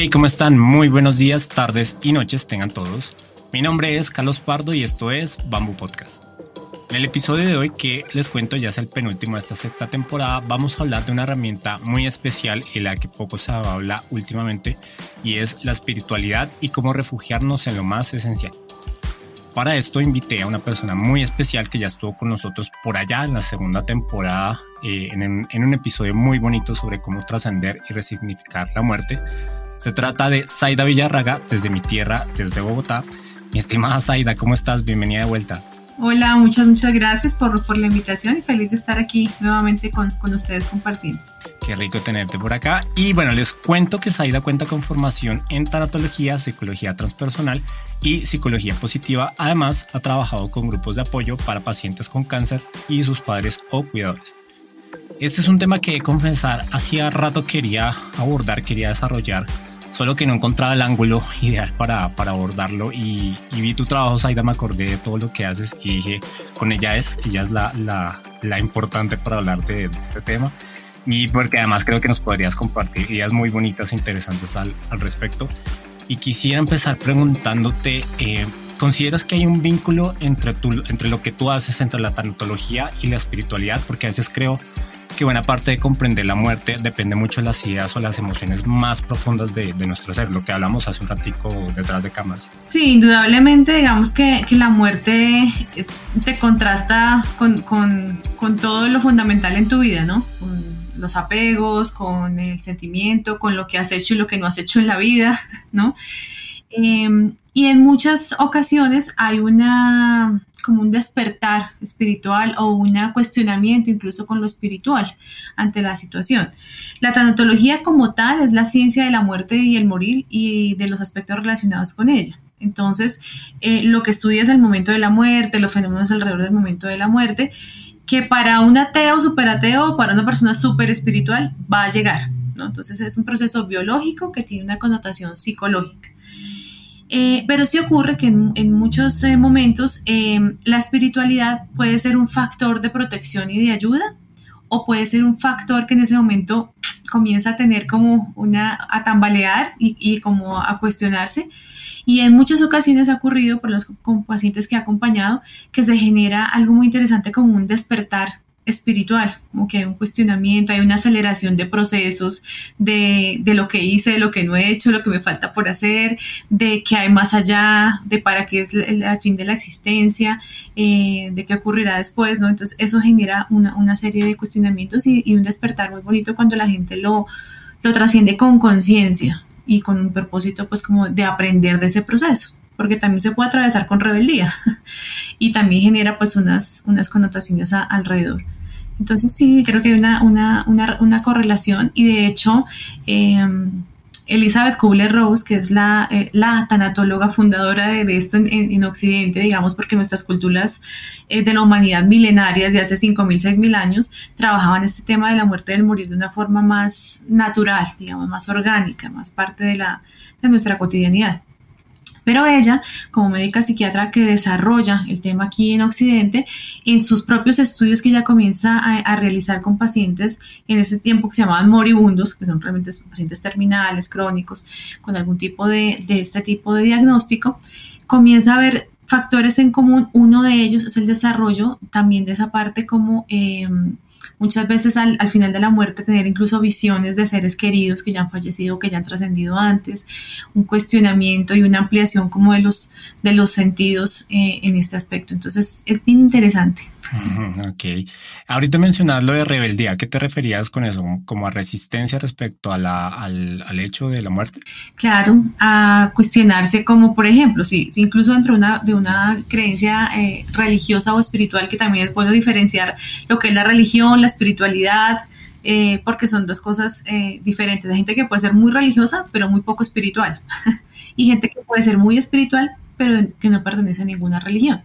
Hey, ¿cómo están? Muy buenos días, tardes y noches tengan todos. Mi nombre es Carlos Pardo y esto es Bamboo Podcast. En el episodio de hoy que les cuento ya es el penúltimo de esta sexta temporada, vamos a hablar de una herramienta muy especial y la que poco se habla últimamente y es la espiritualidad y cómo refugiarnos en lo más esencial. Para esto invité a una persona muy especial que ya estuvo con nosotros por allá en la segunda temporada eh, en, en un episodio muy bonito sobre cómo trascender y resignificar la muerte se trata de Zaida Villarraga desde mi tierra, desde Bogotá. Mi estimada Zaida, ¿cómo estás? Bienvenida de vuelta. Hola, muchas, muchas gracias por, por la invitación y feliz de estar aquí nuevamente con, con ustedes compartiendo. Qué rico tenerte por acá. Y bueno, les cuento que Zaida cuenta con formación en tanatología, psicología transpersonal y psicología positiva. Además, ha trabajado con grupos de apoyo para pacientes con cáncer y sus padres o cuidadores. Este es un tema que, confesar, hacía rato quería abordar, quería desarrollar solo que no encontraba el ángulo ideal para, para abordarlo y, vi tu trabajo, Saida, me acordé de todo lo que haces y dije, con ella es, ella es la, la, la importante para hablarte de, este tema y porque además creo que nos podrías compartir ideas muy bonitas e interesantes al, al respecto. Y quisiera empezar preguntándote, eh, ¿consideras que hay un vínculo entre, tu, entre lo que tú haces, entre la tanatología y la espiritualidad? Porque a veces creo que buena parte de comprender la muerte depende mucho de las ideas o las emociones más profundas de, nuestro ser, lo que hablamos hace un ratico detrás de cámaras. Sí, indudablemente, digamos que, que la muerte eh, te contrasta con, con, todo lo fundamental en tu vida, ¿no? Con los apegos, con el sentimiento, con lo que has hecho y lo que no has hecho en la vida, ¿no? Em, y en muchas ocasiones hay una como un despertar espiritual o un cuestionamiento incluso con lo espiritual ante la situación. La tanatología como tal es la ciencia de la muerte y el morir y de los aspectos relacionados con ella. Entonces, eh, lo que estudia es el momento de la muerte, los fenómenos alrededor del momento de la muerte, que para un ateo, superateo, para una persona super espiritual va a llegar. ¿no? Entonces, es un proceso biológico que tiene una connotación psicológica. Eh, pero sí ocurre que en, muchos eh, momentos em, la espiritualidad puede ser un factor de protección y de ayuda o puede ser un factor que en ese momento comienza a tener como una, a tambalear y, y como a cuestionarse. Y en muchas ocasiones ha ocurrido por los con pacientes que he acompañado que se genera algo muy interesante como un despertar espiritual, como que hay un cuestionamiento, hay una aceleración de procesos, de, de, lo que hice, de lo que no he hecho, lo que me falta por hacer, de qué hay más allá, de para qué es el, fin de la existencia, eh, de qué ocurrirá después, ¿no? Entonces eso genera una, una serie de cuestionamientos y, y, un despertar muy bonito cuando la gente lo, lo trasciende con conciencia y con un propósito pues como de aprender de ese proceso porque también se puede atravesar con rebeldía y también genera pues unas, unas connotaciones alrededor. Entonces sí, creo que hay una, una, una, una correlación y de hecho em, Elizabeth Kubler-Rose, que es la, eh, la, tanatóloga fundadora de, esto en, en, Occidente, digamos, porque nuestras culturas eh, de la humanidad milenarias de hace 5.000, 6.000 años trabajaban este tema de la muerte del morir de una forma más natural, digamos, más orgánica, más parte de, la, de nuestra cotidianidad. Pero ella, como médica psiquiatra que desarrolla el tema aquí en Occidente, en sus propios estudios que ella comienza a, realizar con pacientes en ese tiempo que se llamaban moribundos, que son realmente pacientes terminales, crónicos, con algún tipo de, este tipo de diagnóstico, comienza a ver factores en común. Uno de ellos es el desarrollo también de esa parte como... Em, muchas veces al, al, final de la muerte tener incluso visiones de seres queridos que ya han fallecido, que ya han trascendido antes, un cuestionamiento y una ampliación como de los, de los sentidos eh, en este aspecto. Entonces es bien interesante. Ok. Ahorita mencionas lo de rebeldía. ¿Qué te referías con eso? ¿Como a resistencia respecto a al, al, hecho de la muerte? Claro, a cuestionarse como, por ejemplo, si, incluso dentro de una, de una creencia eh, religiosa o espiritual, que también es bueno diferenciar lo que es la religión, la espiritualidad, eh, porque son dos cosas eh, diferentes. Hay gente que puede ser muy religiosa, pero muy poco espiritual. y gente que puede ser muy espiritual, pero que no pertenece a ninguna religión.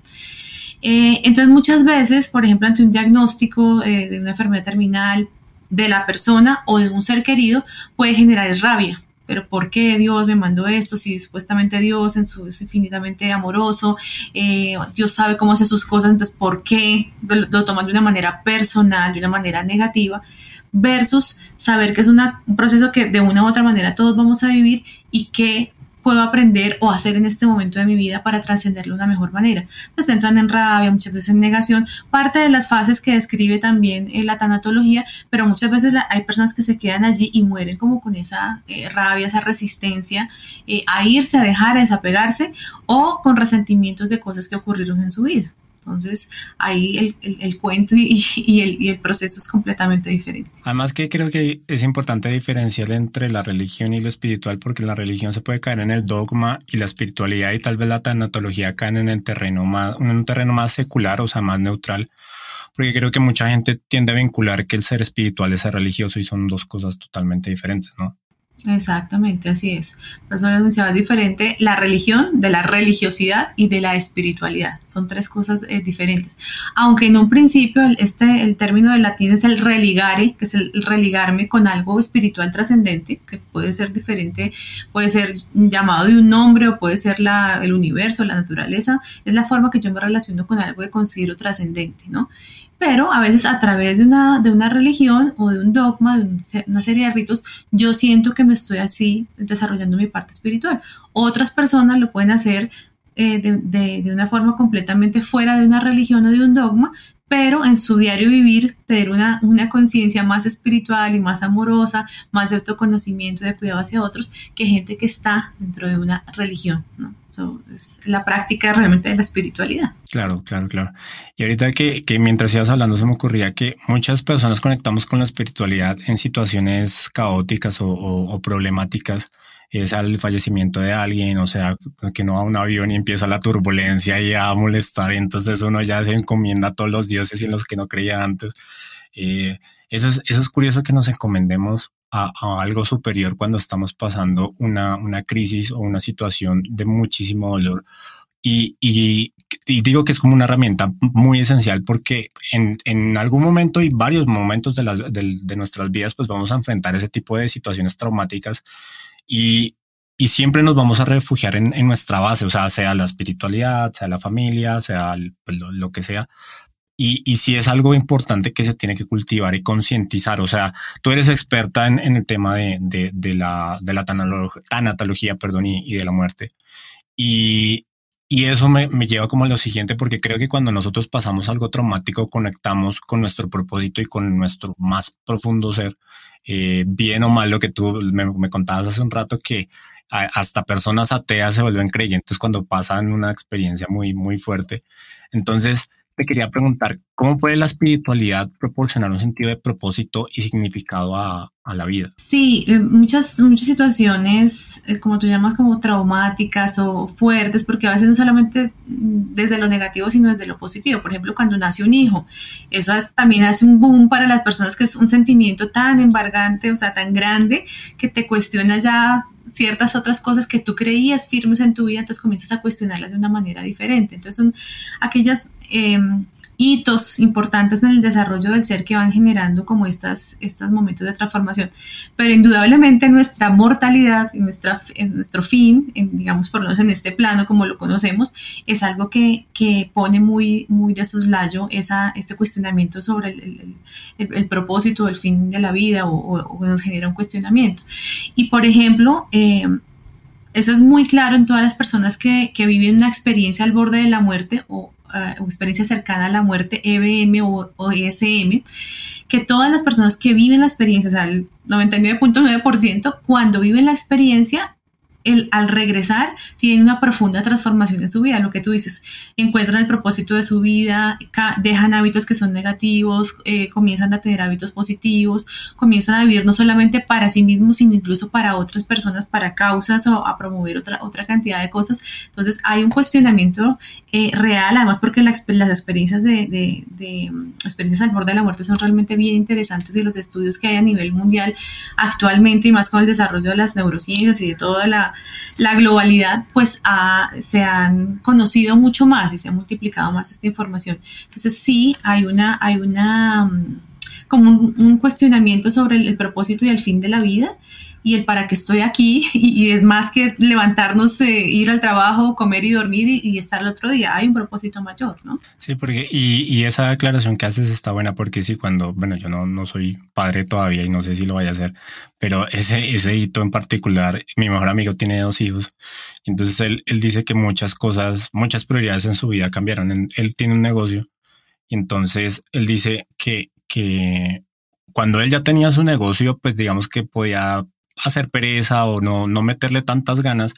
Eh, entonces muchas veces, por ejemplo, ante un diagnóstico eh, de una enfermedad terminal de la persona o de un ser querido, puede generar rabia. Pero ¿por qué Dios me mandó esto? Si supuestamente Dios es infinitamente amoroso, eh, Dios sabe cómo hace sus cosas, entonces ¿por qué lo, lo toman de una manera personal, de una manera negativa? Versus saber que es un proceso que de una u otra manera todos vamos a vivir y que puedo aprender o hacer en este momento de mi vida para trascenderlo de una mejor manera. Pues entran en rabia, muchas veces en negación, parte de las fases que describe también eh, la tanatología, pero muchas veces hay personas que se quedan allí y mueren como con esa eh, rabia, esa resistencia eh, a irse, a dejar, a desapegarse o con resentimientos de cosas que ocurrieron en su vida. Entonces ahí el, cuento y, el, proceso es completamente diferente. Además que creo que es importante diferenciar entre la religión y lo espiritual porque la religión se puede caer en el dogma y la espiritualidad y tal vez la tanatología caen en el terreno más, un terreno más secular, o sea, más neutral. Porque creo que mucha gente tiende a vincular que el ser espiritual es ser religioso y son dos cosas totalmente diferentes, ¿no? Exactamente, así es. Por eso anunciaba es diferente la religión de la religiosidad y de la espiritualidad. Son tres cosas eh, diferentes. Aunque en un principio el, este, el término del latín es el religare, que es el religarme con algo espiritual trascendente, que puede ser diferente, puede ser llamado de un nombre o puede ser la, el universo, la naturaleza. Es la forma que yo me relaciono con algo que considero trascendente, ¿no? Pero a veces a través de una, de una religión o de un dogma, de una serie de ritos, yo siento que me estoy así desarrollando mi parte espiritual. Otras personas lo pueden hacer eh, de, de, una forma completamente fuera de una religión o de un dogma, pero en su diario vivir tener una, una conciencia más espiritual y más amorosa, más de autoconocimiento, de cuidado hacia otros, que gente que está dentro de una religión. ¿no? es la práctica realmente de la espiritualidad. Claro, claro, claro. Y ahorita que, que mientras ibas hablando se me ocurría que muchas personas conectamos con la espiritualidad en situaciones caóticas o, o problemáticas es al fallecimiento de alguien, o sea, que no va un avión y empieza la turbulencia y a molestar, y entonces uno ya se encomienda a todos los dioses y en los que no creía antes. Eh, eso, es, eso es curioso que nos encomendemos a, algo superior cuando estamos pasando una, una, crisis o una situación de muchísimo dolor. Y, y, digo que es como una herramienta muy esencial porque en, en algún momento y varios momentos de, las, de nuestras vidas, pues vamos a enfrentar ese tipo de situaciones traumáticas y, y siempre nos vamos a refugiar en, en, nuestra base, o sea, sea la espiritualidad, sea la familia, sea pues, lo, que sea. Y, y si es algo importante que se tiene que cultivar y concientizar, o sea, tú eres experta en, en el tema de, de, de, la, de la tanatología, perdón, y, y de la muerte. Y, y eso me, me, lleva como a lo siguiente, porque creo que cuando nosotros pasamos algo traumático, conectamos con nuestro propósito y con nuestro más profundo ser eh, bien o mal lo que tú me, contabas hace un rato, que hasta personas ateas se vuelven creyentes cuando pasan una experiencia muy, muy fuerte. Entonces, te quería preguntar, ¿cómo puede la espiritualidad proporcionar un sentido de propósito y significado a, a la vida? Sí, eh, muchas, muchas situaciones, eh, como tú llamas, como traumáticas o fuertes, porque a veces no solamente desde lo negativo, sino desde lo positivo. Por ejemplo, cuando nace un hijo, eso también hace un boom para las personas que es un sentimiento tan embargante, o sea, tan grande, que te cuestiona ya ciertas otras cosas que tú creías firmes en tu vida, entonces comienzas a cuestionarlas de una manera diferente. Entonces son aquellas em, hitos importantes en el desarrollo del ser que van generando como estas, estos momentos de transformación. Pero indudablemente nuestra mortalidad nuestra, en nuestro fin, digamos por lo menos en este plano como lo conocemos, es algo que, que pone muy, muy de soslayo esa, ese cuestionamiento sobre el, el, el, propósito, el fin de la vida o, o, nos genera un cuestionamiento. Y por ejemplo, eh, eso es muy claro en todas las personas que, que, viven una experiencia al borde de la muerte o experiencia cercana a la muerte, EBM o, o, ESM, que todas las personas que viven la experiencia, o sea, el 99.9%, cuando viven la experiencia, el, al regresar tienen una profunda transformación en su vida, lo que tú dices, encuentran el propósito de su vida, dejan hábitos que son negativos, eh, comienzan a tener hábitos positivos, comienzan a vivir no solamente para sí mismos, sino incluso para otras personas, para causas o a promover otra, otra cantidad de cosas. Entonces hay un cuestionamiento eh, real, además porque la, las experiencias de, de, de, experiencias al borde de la muerte son realmente bien interesantes y los estudios que hay a nivel mundial actualmente y más con el desarrollo de las neurociencias y de toda la la, globalidad, pues se han conocido mucho más y se ha multiplicado más esta información. Entonces sí hay una, hay una mm, como un, cuestionamiento sobre el, propósito y el fin de la vida y el para qué estoy aquí y, es más que levantarnos, eh, ir al trabajo, comer y dormir y, estar el otro día. Hay un propósito mayor, ¿no? Sí, porque y, esa declaración que haces está buena porque sí, cuando, bueno, yo no, no soy padre todavía y no sé si lo vaya a hacer, pero ese, ese hito en particular, mi mejor amigo tiene dos hijos, entonces él, él dice que muchas cosas, muchas prioridades en su vida cambiaron. Él tiene un negocio y entonces él dice que, que cuando él ya tenía su negocio, pues digamos que podía hacer pereza o no, no meterle tantas ganas.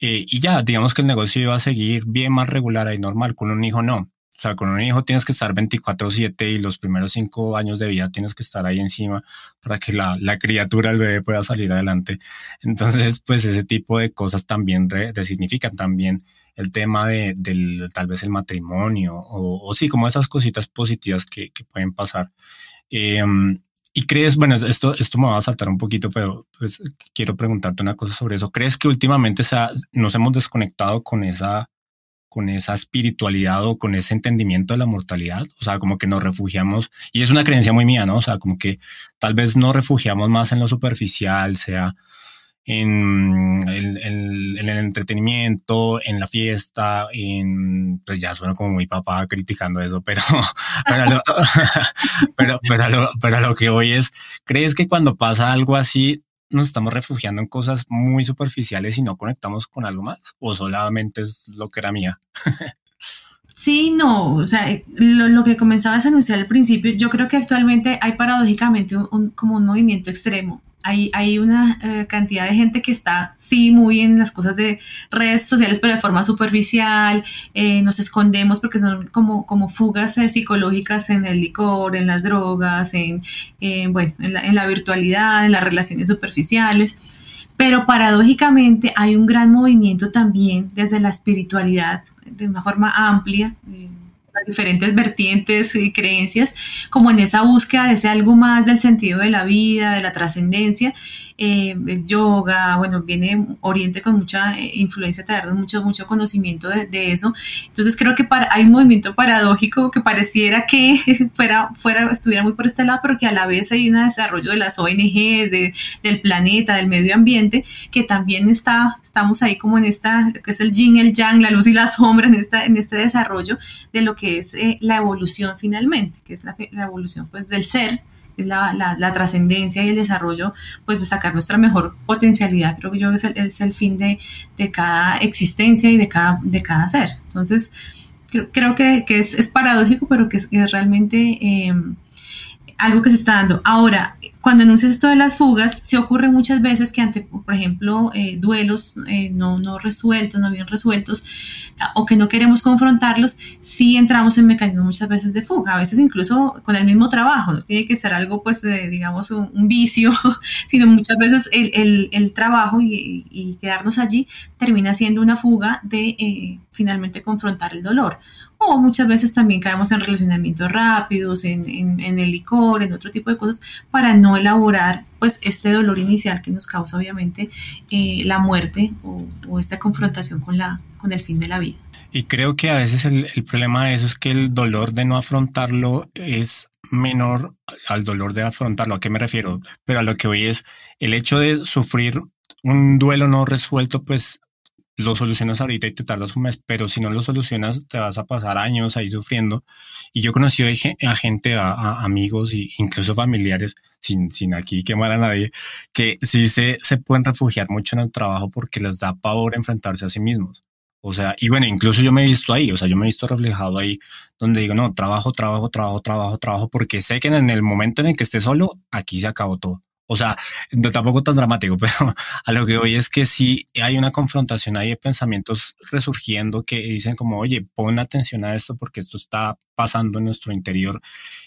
Eh, y ya, digamos que el negocio iba a seguir bien más regular y normal. Con un hijo no. O sea, con un hijo tienes que estar 24/7 y los primeros cinco años de vida tienes que estar ahí encima para que la, la criatura, el bebé pueda salir adelante. Entonces, pues ese tipo de cosas también resignifican también el tema de, del tal vez el matrimonio o, o sí, como esas cositas positivas que, pueden pasar. Eh, y crees, bueno, esto, esto me va a saltar un poquito, pero pues quiero preguntarte una cosa sobre eso. ¿Crees que últimamente nos hemos desconectado con esa, con esa espiritualidad o con ese entendimiento de la mortalidad? O sea, como que nos refugiamos, y es una creencia muy mía, ¿no? O sea, como que tal vez nos refugiamos más en lo superficial, sea en el, entretenimiento, en la fiesta, en, pues ya suena como mi papá criticando eso, pero, pero, lo, pero, pero, lo, que hoy es, ¿crees que cuando pasa algo así nos estamos refugiando en cosas muy superficiales y no conectamos con algo más? ¿O solamente es lo que era mía? Sí, no, o sea, lo, que comenzabas a anunciar al principio, yo creo que actualmente hay paradójicamente como un movimiento extremo hay, una eh, cantidad de gente que está, sí, muy en las cosas de redes sociales, pero de forma superficial, eh, nos escondemos porque son como, como fugas eh, psicológicas en el licor, en las drogas, en, bueno, en la, en la virtualidad, en las relaciones superficiales. Pero paradójicamente hay un gran movimiento también desde la espiritualidad, de una forma amplia, diferentes vertientes y creencias, como en esa búsqueda de ese algo más del sentido de la vida, de la trascendencia, eh, el yoga, bueno, viene Oriente con mucha eh, influencia, traernos mucho, mucho conocimiento de, eso. Entonces creo que para, hay un movimiento paradójico que pareciera que fuera, fuera, estuviera muy por este lado, pero que a la vez hay un desarrollo de las ONGs, de, del planeta, del medio ambiente, que también está, estamos ahí como en esta, que es el yin, el yang, la luz y la sombra, en, esta, en este desarrollo de lo que es eh, la evolución finalmente, que es la, la evolución pues del ser es la, trascendencia y el desarrollo, pues de sacar nuestra mejor potencialidad, creo que yo es el, fin de, cada existencia y de cada, ser. Entonces, creo, que, que es, es, paradójico, pero que es, realmente eh, algo que se está dando. Ahora, cuando anuncias esto de las fugas, se ocurre muchas veces que ante, por ejemplo, eh, duelos eh, no, no resueltos, no bien resueltos, o que no queremos confrontarlos, sí entramos en mecanismos muchas veces de fuga, a veces incluso con el mismo trabajo, no tiene que ser algo, pues, digamos, un, vicio, sino muchas veces el trabajo y, y, quedarnos allí termina siendo una fuga de eh, finalmente confrontar el dolor o muchas veces también caemos en relacionamientos rápidos, en, en, el licor, en otro tipo de cosas, para no elaborar pues este dolor inicial que nos causa obviamente eh, la muerte o, esta confrontación con, la, con el fin de la vida. Y creo que a veces el, el, problema de eso es que el dolor de no afrontarlo es menor al dolor de afrontarlo. ¿A qué me refiero? Pero a lo que hoy es el hecho de sufrir un duelo no resuelto, pues lo solucionas ahorita y te tardas un mes, pero si no lo solucionas te vas a pasar años ahí sufriendo. Y yo conocí a gente, a, amigos e incluso familiares, sin, sin aquí quemar a nadie, que sí se, se pueden refugiar mucho en el trabajo porque les da pavor enfrentarse a sí mismos. O sea, y bueno, incluso yo me he visto ahí, o sea, yo me he visto reflejado ahí donde digo, no, trabajo, trabajo, trabajo, trabajo, trabajo, porque sé que en el momento en el que esté solo, aquí se acabó todo. O sea, no, tampoco tan dramático, pero a lo que voy es que sí hay una confrontación ahí de pensamientos resurgiendo que dicen como, oye, pon atención a esto porque esto está pasando en nuestro interior.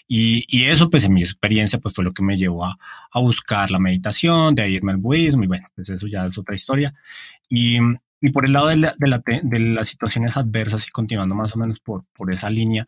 Y, y eso, pues en mi experiencia, pues fue lo que me llevó a, a buscar la meditación, de irme al budismo y bueno, pues eso ya es otra historia. Y, y por el lado de, la, de, la, de las situaciones adversas y continuando más o menos por, por esa línea,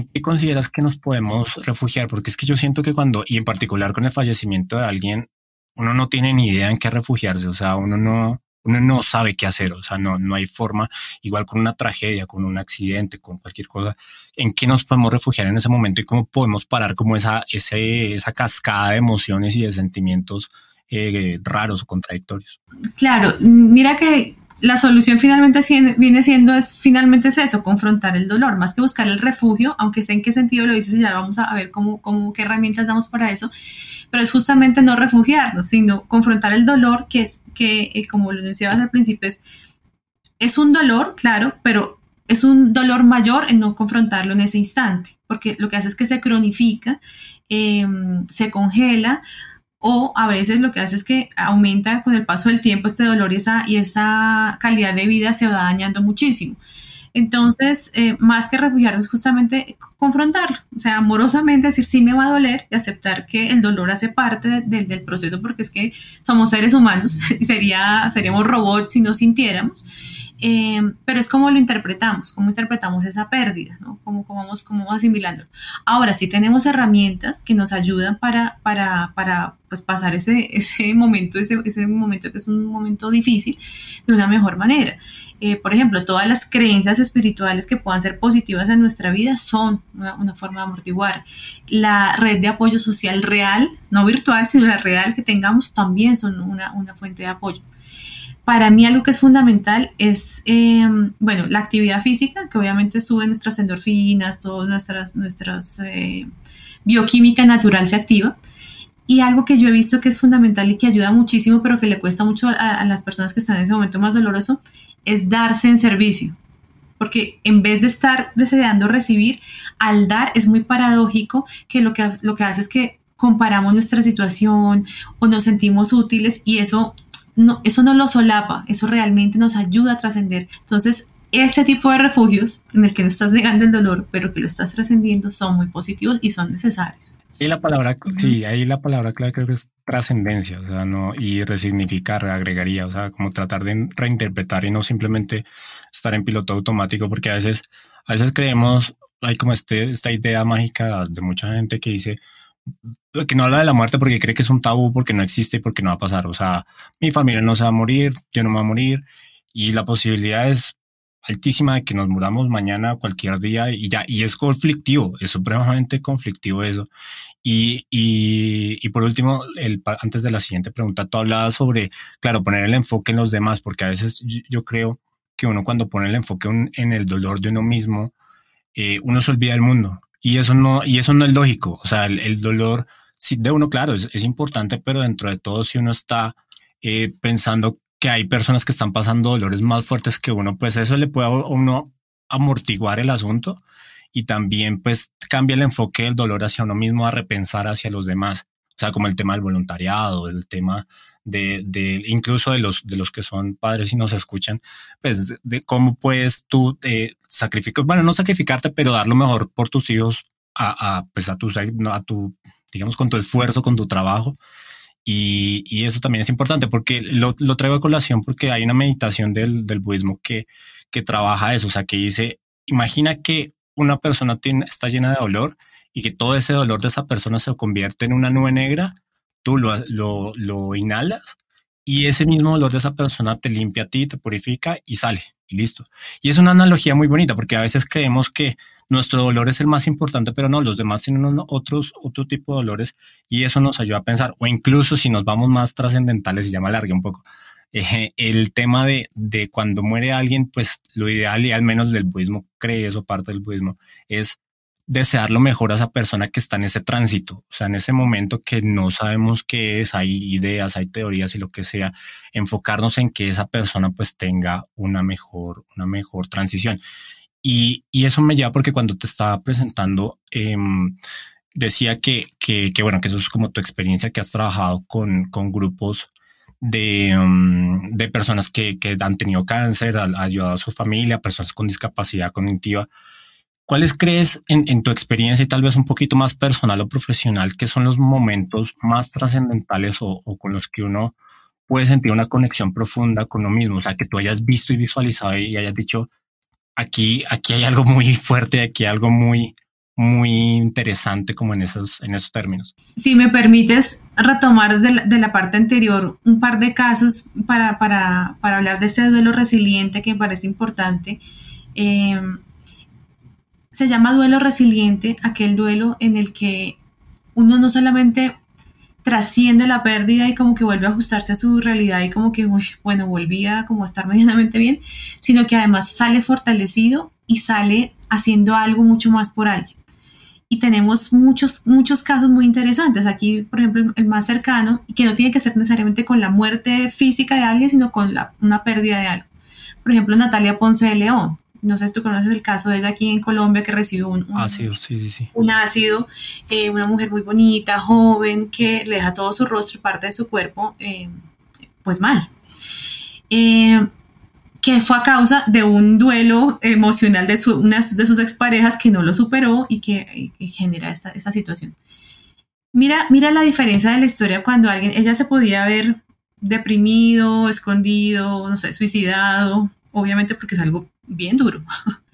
¿En qué consideras que nos podemos refugiar? Porque es que yo siento que cuando, y en particular con el fallecimiento de alguien, uno no tiene ni idea en qué refugiarse, o sea, uno no, uno no sabe qué hacer, o sea, no, no hay forma, igual con una tragedia, con un accidente, con cualquier cosa, en qué nos podemos refugiar en ese momento y cómo podemos parar como esa, ese, esa cascada de emociones y de sentimientos eh, raros o contradictorios. Claro, mira que la solución finalmente viene siendo es finalmente es eso, confrontar el dolor, más que buscar el refugio, aunque sé en qué sentido lo dices, ya vamos a ver cómo, cómo qué herramientas damos para eso, pero es justamente no refugiarnos, sino confrontar el dolor, que es que, eh, como lo decías al principio, es, es un dolor, claro, pero es un dolor mayor en no confrontarlo en ese instante, porque lo que hace es que se cronifica, em, se congela, o a veces lo que hace es que aumenta con el paso del tiempo este dolor y esa, y esa calidad de vida se va dañando muchísimo. Entonces, eh, más que refugiarnos, justamente confrontarlo, o sea, amorosamente decir sí me va a doler y aceptar que el dolor hace parte del proceso porque es que somos seres humanos y sería, seríamos robots si no sintiéramos. Em, pero es como lo interpretamos, cómo interpretamos esa pérdida. Cómo, vamos, cómo vamos. Ahora, sí tenemos herramientas que nos ayudan para, para, para pues, pasar ese, ese momento, ese, ese, momento que es un momento difícil, de una mejor manera. Eh, por ejemplo, todas las creencias espirituales que puedan ser positivas en nuestra vida son una, forma de amortiguar. La red de apoyo social real, no virtual, sino la real que tengamos, también son una fuente de apoyo para mí algo que es fundamental es, em, bueno, la actividad física, que obviamente sube nuestras endorfinas, todas nuestras, nuestras eh, bioquímica natural se activa. Y algo que yo he visto que es fundamental y que ayuda muchísimo, pero que le cuesta mucho a, las personas que están en ese momento más doloroso, es darse en servicio. Porque en vez de estar deseando recibir, al dar es muy paradójico que lo que, lo que hace es que comparamos nuestra situación o nos sentimos útiles y eso no, eso no lo solapa, eso realmente nos ayuda a trascender. Entonces, ese tipo de refugios en el que no estás negando el dolor, pero que lo estás trascendiendo, son muy positivos y son necesarios. Y la palabra, sí, ahí la palabra clave creo que es trascendencia, o sea, no, y resignificar, agregaría, o sea, como tratar de reinterpretar y no simplemente estar en piloto automático, porque a veces, a veces creemos, hay como este, esta idea mágica de mucha gente que dice, que no habla de la muerte porque cree que es un tabú, porque no existe y porque no va a pasar. O sea, mi familia no se va a morir, yo no me voy a morir y la posibilidad es altísima de que nos muramos mañana, cualquier día y ya. Y es conflictivo, es supremamente conflictivo eso. Y, y, y por último, el, antes de la siguiente pregunta, tú hablabas sobre, claro, poner el enfoque en los demás, porque a veces yo, creo que uno cuando pone el enfoque en el dolor de uno mismo, eh, uno se olvida del mundo y eso no, y eso no es lógico. O sea, el, dolor de uno, claro, es, importante, pero dentro de todo, si uno está eh, pensando que hay personas que están pasando dolores más fuertes que uno, pues eso le puede a uno amortiguar el asunto y también pues cambia el enfoque del dolor hacia uno mismo a repensar hacia los demás. O sea, como el tema del voluntariado, el tema de, incluso de los, de los que son padres y nos escuchan, pues de cómo puedes tú eh, sacrificar, bueno, no sacrificarte, pero dar lo mejor por tus hijos a, a pues a tu, a tu, digamos, con tu esfuerzo, con tu trabajo. Y, y eso también es importante porque lo, lo, traigo a colación porque hay una meditación del, del budismo que, que trabaja eso, o sea, que dice, imagina que una persona está llena de dolor y que todo ese dolor de esa persona se convierte en una nube negra tú lo, lo, lo inhalas y ese mismo dolor de esa persona te limpia a ti, te purifica y sale y listo. Y es una analogía muy bonita porque a veces creemos que nuestro dolor es el más importante, pero no, los demás tienen otros, otro tipo de dolores y eso nos ayuda a pensar, o incluso si nos vamos más trascendentales, y ya me un poco, eh, el tema de, de cuando muere alguien, pues lo ideal y al menos del budismo cree eso, parte del budismo, es desear lo mejor a esa persona que está en ese tránsito, o sea, en ese momento que no sabemos qué es, hay ideas, hay teorías y lo que sea, enfocarnos en que esa persona pues tenga una mejor, una mejor transición. Y, y eso me lleva porque cuando te estaba presentando, em, decía que, que, que, bueno, que eso es como tu experiencia que has trabajado con, con grupos de, em, de personas que, que, han tenido cáncer, ha ayudado a su familia, personas con discapacidad cognitiva. ¿Cuáles crees en, tu experiencia y tal vez un poquito más personal o profesional que son los momentos más trascendentales o, con los que uno puede sentir una conexión profunda con uno mismo? O sea, que tú hayas visto y visualizado y hayas dicho, aquí, aquí hay algo muy fuerte, aquí hay algo muy, muy interesante como en esos, en esos términos. Si me permites retomar de la, parte anterior un par de casos para, para, para, hablar de este duelo resiliente que me parece importante. Eh, se llama duelo resiliente aquel duelo en el que uno no solamente trasciende la pérdida y como que vuelve a ajustarse a su realidad y como que, bueno, volvía como a estar medianamente bien, sino que además sale fortalecido y sale haciendo algo mucho más por alguien. Y tenemos muchos, muchos casos muy interesantes. Aquí, por ejemplo, el más cercano, y que no tiene que ser necesariamente con la muerte física de alguien, sino con una pérdida de algo. Por ejemplo, Natalia Ponce de León. No sé si tú conoces el caso de ella aquí en Colombia que recibió un, ácido, sí, sí, sí. un ácido, eh, una mujer muy bonita, joven, que le deja todo su rostro y parte de su cuerpo, eh, pues mal. Eh, que fue a causa de un duelo emocional de una de sus exparejas que no lo superó y que, genera esta, esta, situación. Mira, mira la diferencia de la historia cuando alguien, ella se podía ver deprimido, escondido, no sé, suicidado, obviamente porque es algo bien duro.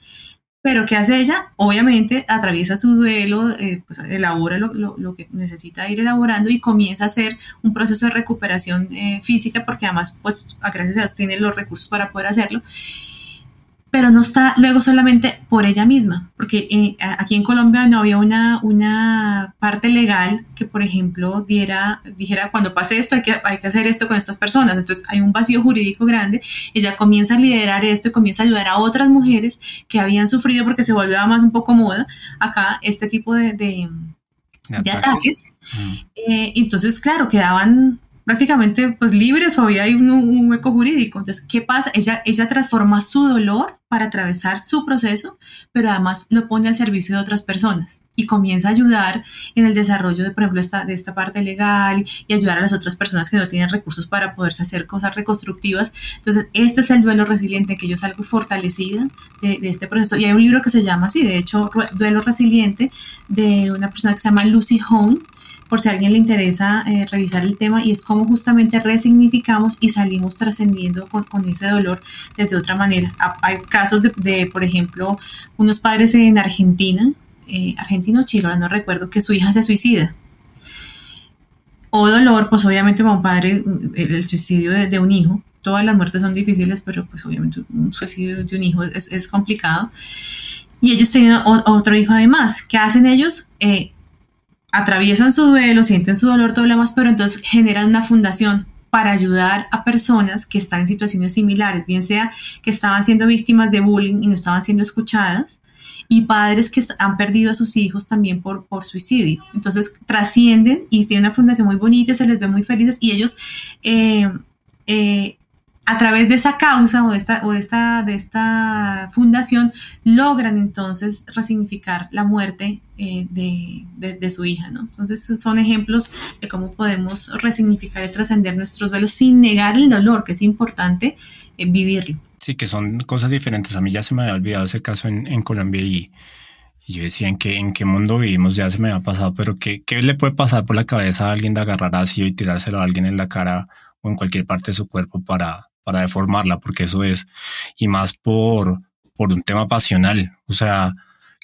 Pero ¿qué hace ella? Obviamente atraviesa su duelo, eh, pues elabora lo, que necesita ir elaborando y comienza a hacer un proceso de recuperación eh, física porque además, pues, gracias a Dios tiene los recursos para poder hacerlo pero no está luego solamente por ella misma, porque eh, aquí en Colombia no había una, una parte legal que, por ejemplo, diera, dijera, cuando pase esto hay que, hay que hacer esto con estas personas. Entonces hay un vacío jurídico grande. Ella comienza a liderar esto y comienza a ayudar a otras mujeres que habían sufrido porque se volvió más un poco moda acá este tipo de, de, ataques. Eh, entonces, claro, quedaban prácticamente pues libres o había un, un, hueco jurídico. Entonces, ¿qué pasa? Ella, ella transforma su dolor para atravesar su proceso, pero además lo pone al servicio de otras personas y comienza a ayudar en el desarrollo de, por ejemplo, esta, de esta parte legal y ayudar a las otras personas que no tienen recursos para poderse hacer cosas reconstructivas. Entonces, este es el duelo resiliente, que yo salgo fortalecida de, de este proceso. Y hay un libro que se llama así, de hecho, Duelo Resiliente, de una persona que se llama Lucy Hone, por si a alguien le interesa eh, revisar el tema, y es cómo justamente resignificamos y salimos trascendiendo con, con, ese dolor desde otra manera. Hay casos de, por ejemplo, unos padres en Argentina, eh, argentino o chile, ahora no recuerdo, que su hija se suicida. O dolor, pues obviamente para un padre, el suicidio de, un hijo, todas las muertes son difíciles, pero pues obviamente un suicidio de un hijo es, es complicado. Y ellos tienen otro hijo además. ¿Qué hacen ellos? Eh, atraviesan su duelo, sienten su dolor, demás, pero entonces generan una fundación para ayudar a personas que están en situaciones similares, bien sea que estaban siendo víctimas de bullying y no estaban siendo escuchadas, y padres que han perdido a sus hijos también por, por suicidio. Entonces trascienden y tienen una fundación muy bonita, se les ve muy felices y ellos eh, eh, a través de esa causa o de esta, o de esta, de esta fundación logran entonces resignificar la muerte eh, de, su hija, ¿no? Entonces son ejemplos de cómo podemos resignificar y trascender nuestros velos sin negar el dolor, que es importante eh, vivirlo. Sí, que son cosas diferentes. A mí ya se me había olvidado ese caso en, Colombia y, yo decía en qué, en qué mundo vivimos, ya se me había pasado, pero ¿qué, ¿qué le puede pasar por la cabeza a alguien de agarrar así y tirárselo a alguien en la cara o en cualquier parte de su cuerpo para para deformarla, porque eso es, y más por, por un tema pasional. O sea,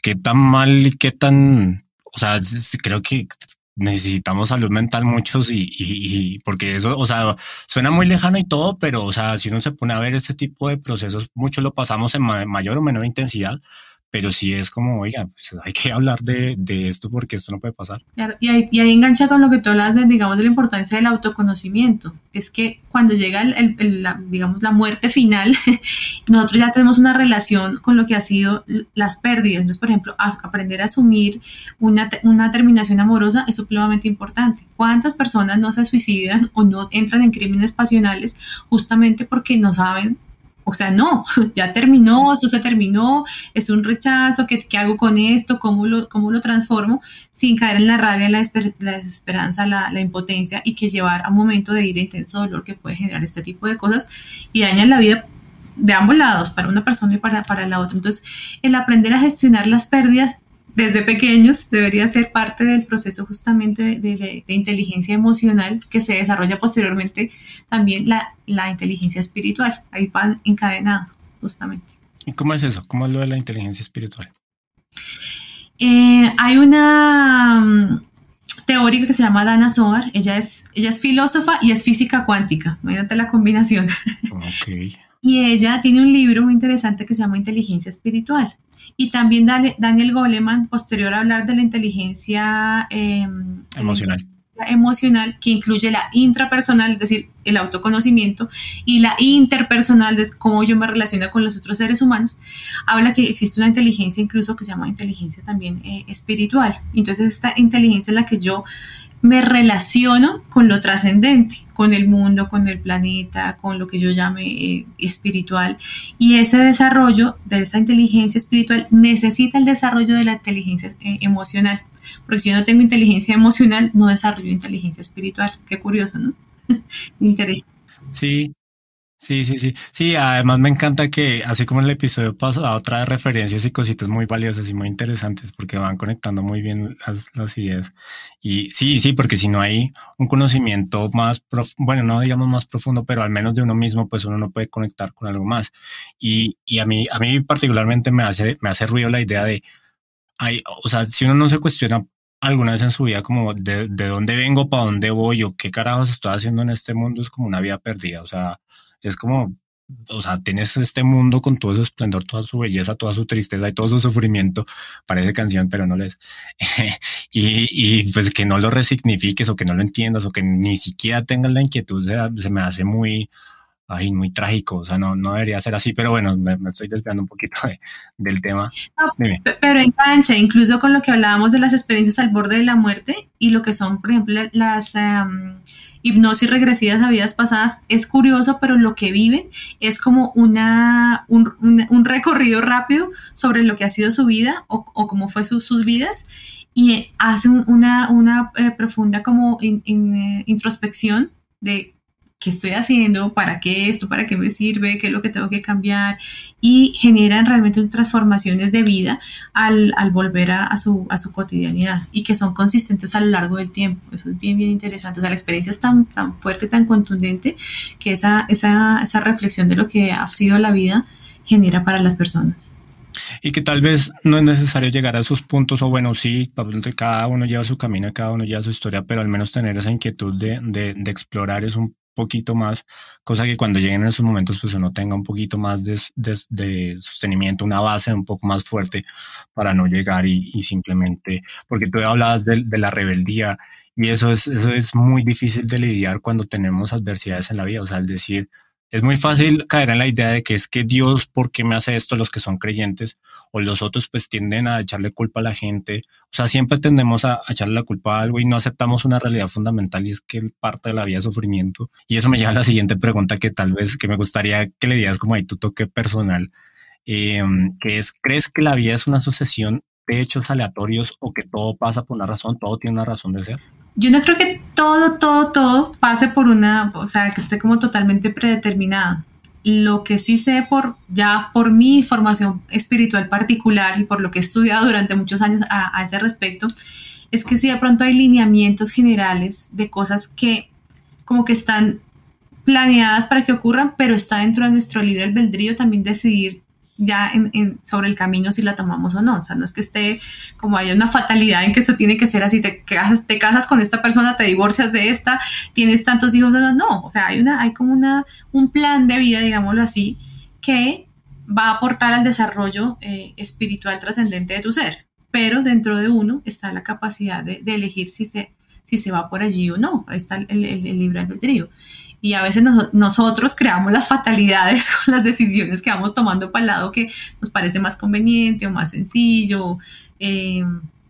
qué tan mal y qué tan, o sea, creo que necesitamos salud mental muchos y, y, porque eso, o sea, suena muy lejano y todo, pero, o sea, si uno se pone a ver este tipo de procesos, mucho lo pasamos en mayor o menor intensidad, pero sí es como, oiga, pues hay que hablar de, de, esto porque esto no puede pasar. y, ahí, y, ahí, engancha con lo que tú hablas de, digamos, de la importancia del autoconocimiento. Es que cuando llega, el, el, la, digamos, la muerte final, nosotros ya tenemos una relación con lo que ha sido las pérdidas. Entonces, por ejemplo, aprender a asumir una, una terminación amorosa es supremamente importante. ¿Cuántas personas no se suicidan o no entran en crímenes pasionales justamente porque no saben o sea, no, ya terminó, esto se terminó, es un rechazo, ¿qué, qué hago con esto? ¿Cómo lo, ¿Cómo lo transformo? Sin caer en la rabia, la, desesperanza, la, impotencia y que llevar a un momento de ira intenso dolor que puede generar este tipo de cosas y dañan la vida de ambos lados, para una persona y para, para la otra. Entonces, el aprender a gestionar las pérdidas desde pequeños debería ser parte del proceso justamente de, inteligencia emocional que se desarrolla posteriormente también la, la, inteligencia espiritual. Ahí van encadenados justamente. ¿Y cómo es eso? ¿Cómo es lo de la inteligencia espiritual? Eh, hay una mm, teórica que se llama Dana Soar, ella es, ella es filósofa y es física cuántica, imagínate la combinación. y ella tiene un libro muy interesante que se llama Inteligencia Espiritual. Y también Daniel Goleman, posterior a hablar de la inteligencia em, emocional emocional que incluye la intrapersonal, es decir, el autoconocimiento, y la interpersonal, de cómo yo me relaciono con los otros seres humanos, habla que existe una inteligencia incluso que se llama inteligencia también eh, espiritual. Entonces esta inteligencia es la que yo me relaciono con lo trascendente, con el mundo, con el planeta, con lo que yo llame eh, espiritual. Y ese desarrollo de esa inteligencia espiritual necesita el desarrollo de la inteligencia eh, emocional. Porque si yo no tengo inteligencia emocional, no desarrollo inteligencia espiritual. Qué curioso, ¿no? Interesante. Sí, Sí, sí, sí. Sí, además me encanta que, así como en el episodio pasado, trae referencias y cositas muy valiosas y muy interesantes porque van conectando muy bien las, las ideas. Y sí, sí, porque si no hay un conocimiento más, bueno, no digamos más profundo, pero al menos de uno mismo, pues uno no puede conectar con algo más. Y, y a mí, a mí particularmente me hace, me hace ruido la idea de, hay, o sea, si uno no se cuestiona alguna vez en su vida como de, de dónde vengo, para dónde voy o qué carajos estoy haciendo en este mundo, es como una vida perdida. O sea, es como, o sea, tienes este mundo con todo su esplendor, toda su belleza, toda su tristeza y todo su sufrimiento. Parece canción, pero no les. y, y, pues que no lo resignifiques o que no lo entiendas o que ni siquiera tengas la inquietud, se, se me hace muy, ay, muy trágico, o sea, no, no debería ser así, pero bueno, me, estoy desviando un poquito del tema. pero engancha, incluso con lo que hablábamos de las experiencias al borde de la muerte y lo que son, por ejemplo, las hipnosis regresivas a vidas pasadas, es curioso, pero lo que viven es como una, un, recorrido rápido sobre lo que ha sido su vida o, cómo fue sus vidas y hacen una, una eh, profunda como eh, introspección de qué estoy haciendo, para qué esto, para qué me sirve, qué es lo que tengo que cambiar y generan realmente transformaciones de vida al, volver a, su, a su cotidianidad y que son consistentes a lo largo del tiempo. Eso es bien, bien interesante. O sea, la experiencia es tan, tan fuerte, tan contundente que esa, esa, esa reflexión de lo que ha sido la vida genera para las personas. Y que tal vez no es necesario llegar a esos puntos, o bueno, sí, cada uno lleva su camino, cada uno lleva su historia, pero al menos tener esa inquietud de, de, de explorar es un poquito más, cosa que cuando lleguen en esos momentos pues uno tenga un poquito más de, de, sostenimiento, una base un poco más fuerte para no llegar y, simplemente, porque tú hablabas de, de, la rebeldía y eso es, eso es muy difícil de lidiar cuando tenemos adversidades en la vida, o sea, el decir, es muy fácil caer en la idea de que es que Dios, ¿por qué me hace esto? Los que son creyentes o los otros pues tienden a echarle culpa a la gente. O sea, siempre tendemos a, echarle la culpa a algo y no aceptamos una realidad fundamental y es que parte de la vida es sufrimiento. Y eso me lleva a la siguiente pregunta que tal vez que me gustaría que le dieras como ahí tu toque personal, em, que es, ¿crees que la vida es una sucesión hechos aleatorios o que todo pasa por una razón, todo tiene una razón de ser? Yo no creo que todo, todo, todo pase por una, o sea, que esté como totalmente predeterminado. Lo que sí sé por ya por mi formación espiritual particular y por lo que he estudiado durante muchos años a, ese respecto, es que si de pronto hay lineamientos generales de cosas que como que están planeadas para que ocurran, pero está dentro de nuestro libre albedrío también decidir ya sobre el camino si la tomamos o no. O sea, no es que esté como haya una fatalidad en que eso tiene que ser así, te casas, te casas con esta persona, te divorcias de esta, tienes tantos hijos o no. No, o sea, hay, una, hay como una, un plan de vida, digámoslo así, que va a aportar al desarrollo eh, espiritual trascendente de tu ser. Pero dentro de uno está la capacidad de, elegir si se, si se va por allí o no. Está el, el, el libre y a veces nosotros creamos las fatalidades con las decisiones que vamos tomando para el lado que nos parece más conveniente o más sencillo, eh,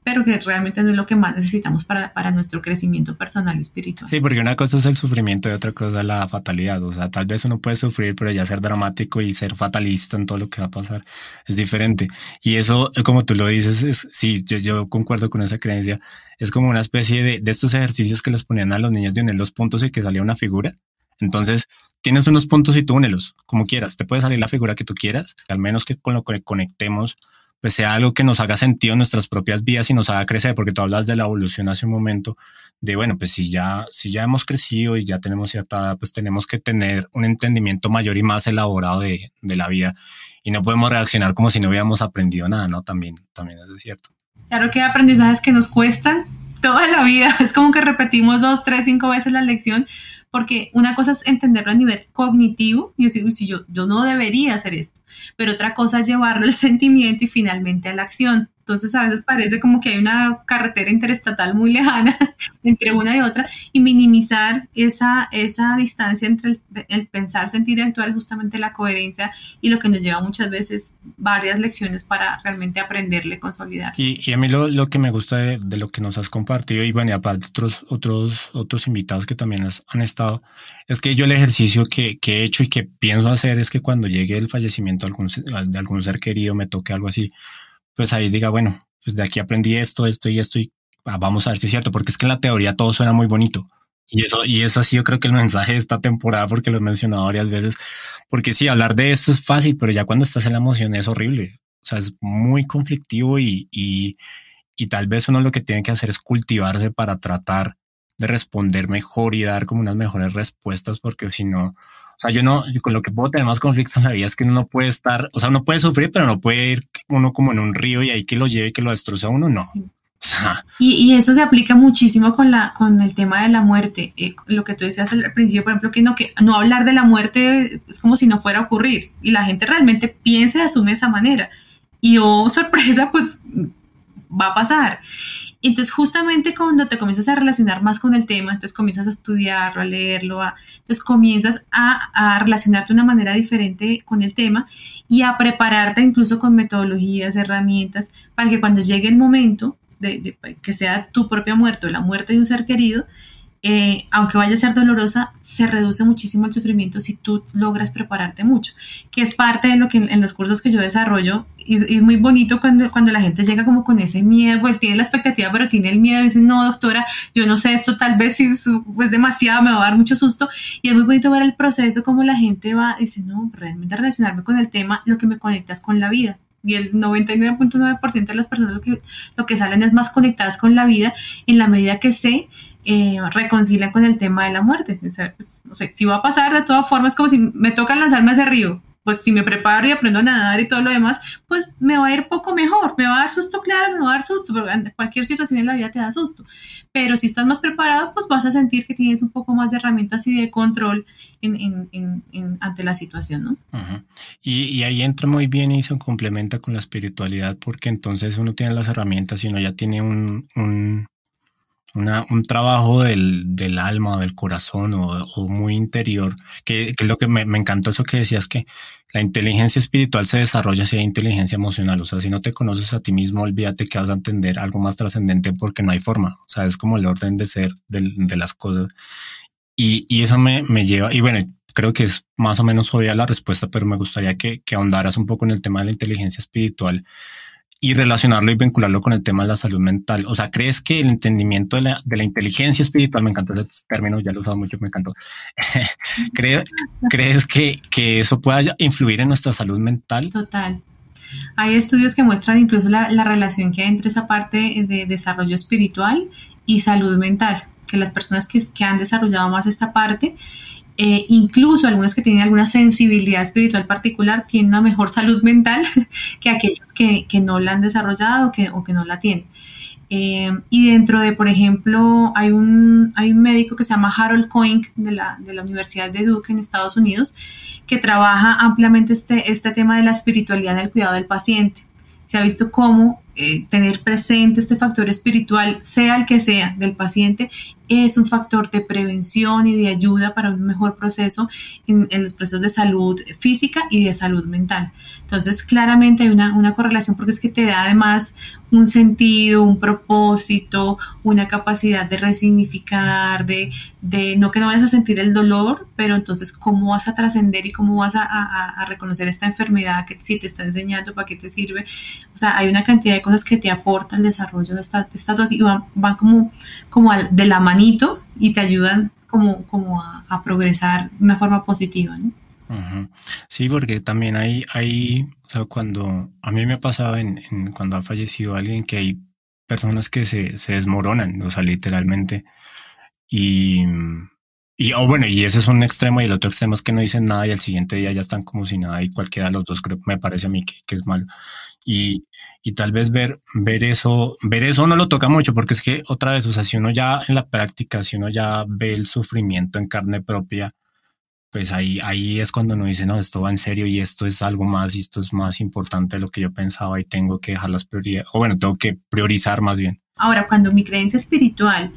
pero que realmente no es lo que más necesitamos para, para, nuestro crecimiento personal y espiritual. Sí, porque una cosa es el sufrimiento y otra cosa es la fatalidad. O sea, tal vez uno puede sufrir, pero ya ser dramático y ser fatalista en todo lo que va a pasar es diferente. Y eso, como tú lo dices, es, sí, yo, yo concuerdo con esa creencia. Es como una especie de, de estos ejercicios que les ponían a los niños de unir los puntos y que salía una figura. Entonces, tienes unos puntos y tú únelos, como quieras. Te puede salir la figura que tú quieras, al menos que con lo que conectemos, pues sea algo que nos haga sentido en nuestras propias vidas y nos haga crecer, porque tú hablas de la evolución hace un momento, de bueno, pues si ya, si ya hemos crecido y ya tenemos cierta edad, pues tenemos que tener un entendimiento mayor y más elaborado de, de la vida y no podemos reaccionar como si no hubiéramos aprendido nada, ¿no? También, también eso es cierto. Claro que hay aprendizajes que nos cuestan toda la vida, es como que repetimos dos, tres, cinco veces la lección, porque una cosa es entenderlo a nivel cognitivo y decir, si yo, yo no debería hacer esto, pero otra cosa es llevarlo al sentimiento y finalmente a la acción. Entonces a veces parece como que hay una carretera interestatal muy lejana entre una y otra y minimizar esa, esa distancia entre el, pensar, sentir y actuar es justamente la coherencia y lo que nos lleva muchas veces varias lecciones para realmente aprenderle, consolidar. Y, y a mí lo, lo, que me gusta de, de, lo que nos has compartido y bueno, y aparte otros, otros, otros invitados que también han estado, es que yo el ejercicio que, que, he hecho y que pienso hacer es que cuando llegue el fallecimiento algún, de algún ser querido, me toque algo así, pues ahí diga, bueno, pues de aquí aprendí esto, esto y esto y ah, vamos a ver si es cierto, porque es que en la teoría todo suena muy bonito. Y eso, y eso sí, yo creo que el mensaje de esta temporada, porque lo he mencionado varias veces, porque sí, hablar de esto es fácil, pero ya cuando estás en la emoción es horrible. O sea, es muy conflictivo y, y, y tal vez uno lo que tiene que hacer es cultivarse para tratar de responder mejor y dar como unas mejores respuestas, porque si no, sea, yo no, con lo que puedo tener más conflictos en la vida es que uno no puede estar, o sea, uno puede sufrir, pero no puede ir uno como en un río y ahí que lo lleve y que lo destroce a uno, no. O sea, y, y, eso se aplica muchísimo con la con el tema de la muerte. Eh, lo que tú decías al principio, por ejemplo, que no que no hablar de la muerte es como si no fuera a ocurrir y la gente realmente piensa y asume de esa manera. Y oh sorpresa, pues va a pasar. Entonces, justamente cuando te comienzas a relacionar más con el tema, entonces comienzas a estudiarlo, a leerlo, a, entonces comienzas a, a, relacionarte de una manera diferente con el tema y a prepararte incluso con metodologías, herramientas, para que cuando llegue el momento de, de que sea tu propia muerte o la muerte de un ser querido, eh, aunque vaya a ser dolorosa, se reduce muchísimo el sufrimiento si tú logras prepararte mucho, que es parte de lo que en, los cursos que yo desarrollo, y, es muy bonito cuando, cuando la gente llega como con ese miedo, pues tiene la expectativa, pero tiene el miedo y dice, no, doctora, yo no sé esto, tal vez si es pues, demasiado, me va a dar mucho susto, y es muy bonito ver el proceso, como la gente va, dice, no, realmente relacionarme con el tema, lo que me conecta es con la vida, y el 99.9% de las personas lo que, lo que salen es más conectadas con la vida en la medida que se eh, reconcilian con el tema de la muerte. O pues, si va a pasar de todas formas, como si me toca lanzarme a ese río, pues si me preparo y aprendo a nadar y todo lo demás, pues me va a ir poco mejor, me va a dar susto, claro, me va a dar susto, pero cualquier situación en la vida te da susto. Pero si estás más preparado, pues vas a sentir que tienes un poco más de herramientas y de control en, ante la situación, ¿no? y, ahí entra muy bien y se complementa con la espiritualidad, porque entonces uno tiene las herramientas y uno ya tiene un una, un trabajo del, del, alma del corazón o, o muy interior, que, que, es lo que me, me, encantó eso que decías, que la inteligencia espiritual se desarrolla si hay inteligencia emocional. O sea, si no te conoces a ti mismo, olvídate que vas a entender algo más trascendente porque no hay forma. O sea, es como el orden de ser de, de las cosas. Y, y eso me, me, lleva, y bueno, creo que es más o menos obvia la respuesta, pero me gustaría que, que ahondaras un poco en el tema de la inteligencia espiritual y relacionarlo y vincularlo con el tema de la salud mental. O sea, ¿crees que el entendimiento de la, de la inteligencia espiritual, me encantó ese término, ya lo he usado mucho, me encantó, ¿Crees, ¿crees que, que eso pueda influir en nuestra salud mental? Total. Hay estudios que muestran incluso la, la, relación que hay entre esa parte de desarrollo espiritual y salud mental, que las personas que, que han desarrollado más esta parte eh, incluso algunos que tienen alguna sensibilidad espiritual particular tienen una mejor salud mental que aquellos que, no la han desarrollado o que no la tienen. Eh, y dentro de, por ejemplo, hay un, médico que se llama Harold Coink de la, de la Universidad de Duke en Estados Unidos que trabaja ampliamente este, este tema de la espiritualidad en el cuidado del paciente. Se ha visto cómo eh, tener presente este factor espiritual, sea el que sea, del paciente, es un factor de prevención y de ayuda para un mejor proceso en, en los procesos de salud física y de salud mental. Entonces, claramente hay una, una, correlación porque es que te da además un sentido, un propósito, una capacidad de resignificar, de, de no que no vayas a sentir el dolor, pero entonces cómo vas a trascender y cómo vas a, a, a, reconocer esta enfermedad que si te está enseñando, para qué te sirve. O sea, hay una cantidad de cosas que te aportan el desarrollo de esta, de esta y van, van como, como de la manita y te ayudan como, como a, a progresar de una forma positiva, ¿no? Sí, porque también hay, hay, o sea, cuando a mí me ha pasado en, en, cuando ha fallecido alguien que hay personas que se, se desmoronan, o sea, literalmente, y, Y oh, bueno, y ese es un extremo y el otro extremo es que no dicen nada y al siguiente día ya están como si nada y cualquiera de los dos creo, me parece a mí que, es malo. Y, y, tal vez ver, ver eso, ver eso no lo toca mucho porque es que otra vez, o sea, si uno ya en la práctica, si uno ya ve el sufrimiento en carne propia, pues ahí, ahí es cuando uno dice, no, esto va en serio y esto es algo más y esto es más importante de lo que yo pensaba y tengo que dejar las prioridades, o bueno, tengo que priorizar más bien. Ahora, cuando mi creencia espiritual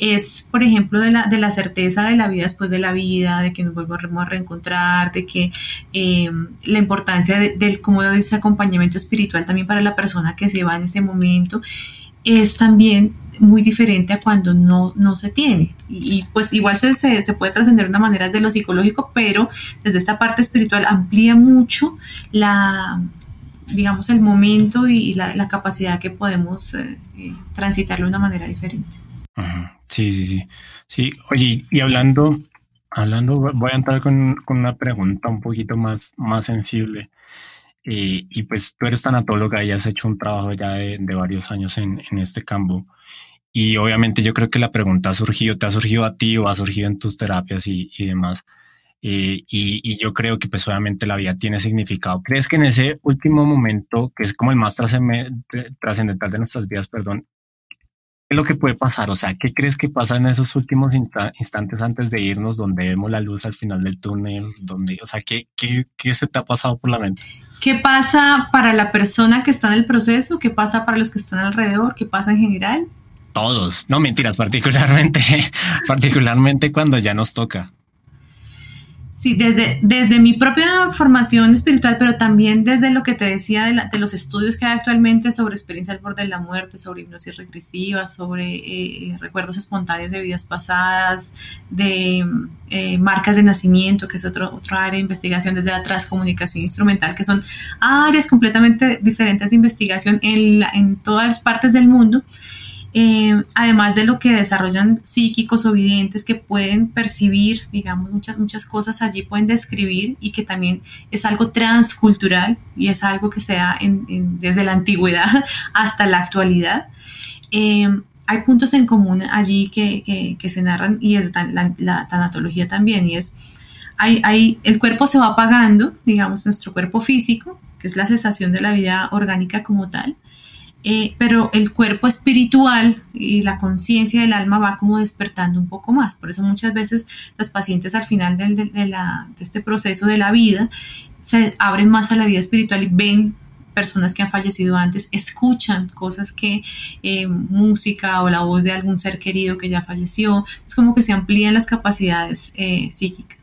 es, por ejemplo, de la, de la certeza de la vida después de la vida, de que nos volvemos a reencontrar, de que em, la importancia del cómo ese acompañamiento espiritual también para la persona que se va en ese momento, es también muy diferente a cuando no, no se tiene. Y, pues igual se, se, puede trascender de una manera desde lo psicológico, pero desde esta parte espiritual amplía mucho la, digamos, el momento y la, capacidad que podemos eh, eh, de una manera diferente. Sí, sí, sí. Sí, oye, y hablando, hablando, voy a entrar con, una pregunta un poquito más, más sensible. Eh, y pues tú eres tanatóloga y has hecho un trabajo ya de, varios años en, este campo. Y obviamente yo creo que la pregunta ha surgido, te ha surgido a ti o ha surgido en tus terapias y, demás. Eh, y, y, yo creo que pues obviamente la vida tiene significado. ¿Crees que en ese último momento, que es como el más trascendental de nuestras vidas, perdón, es lo que puede pasar? O sea, ¿qué crees que pasa en esos últimos instantes antes de irnos, donde vemos la luz al final del túnel? Donde, o sea, ¿qué, qué, qué se te ha pasado por la mente? ¿Qué pasa para la persona que está en el proceso? ¿Qué pasa para los que están alrededor? ¿Qué pasa en general? Todos, no mentiras, particularmente, particularmente cuando ya nos toca. Sí, desde, desde mi propia formación espiritual, pero también desde lo que te decía de, los estudios que hay actualmente sobre experiencia al borde de la muerte, sobre hipnosis regresiva, sobre eh, recuerdos espontáneos de vidas pasadas, de eh, marcas de nacimiento, que es otro, otro área de investigación, desde la transcomunicación instrumental, que son áreas completamente diferentes de investigación en, en todas las partes del mundo. Eh, además de lo que desarrollan psíquicos o videntes que pueden percibir, digamos, muchas, muchas cosas allí pueden describir y que también es algo transcultural y es algo que se da desde la antigüedad hasta la actualidad. Eh, hay puntos en común allí que, se narran y es la, tanatología también y es, hay, hay, el cuerpo se va apagando, digamos, nuestro cuerpo físico, que es la cesación de la vida orgánica como tal, eh, pero el cuerpo espiritual y la conciencia del alma va como despertando un poco más. Por eso muchas veces los pacientes al final de, este proceso de la vida se abren más a la vida espiritual y ven personas que han fallecido antes, escuchan cosas que eh, música o la voz de algún ser querido que ya falleció, es como que se amplían las capacidades eh, psíquicas.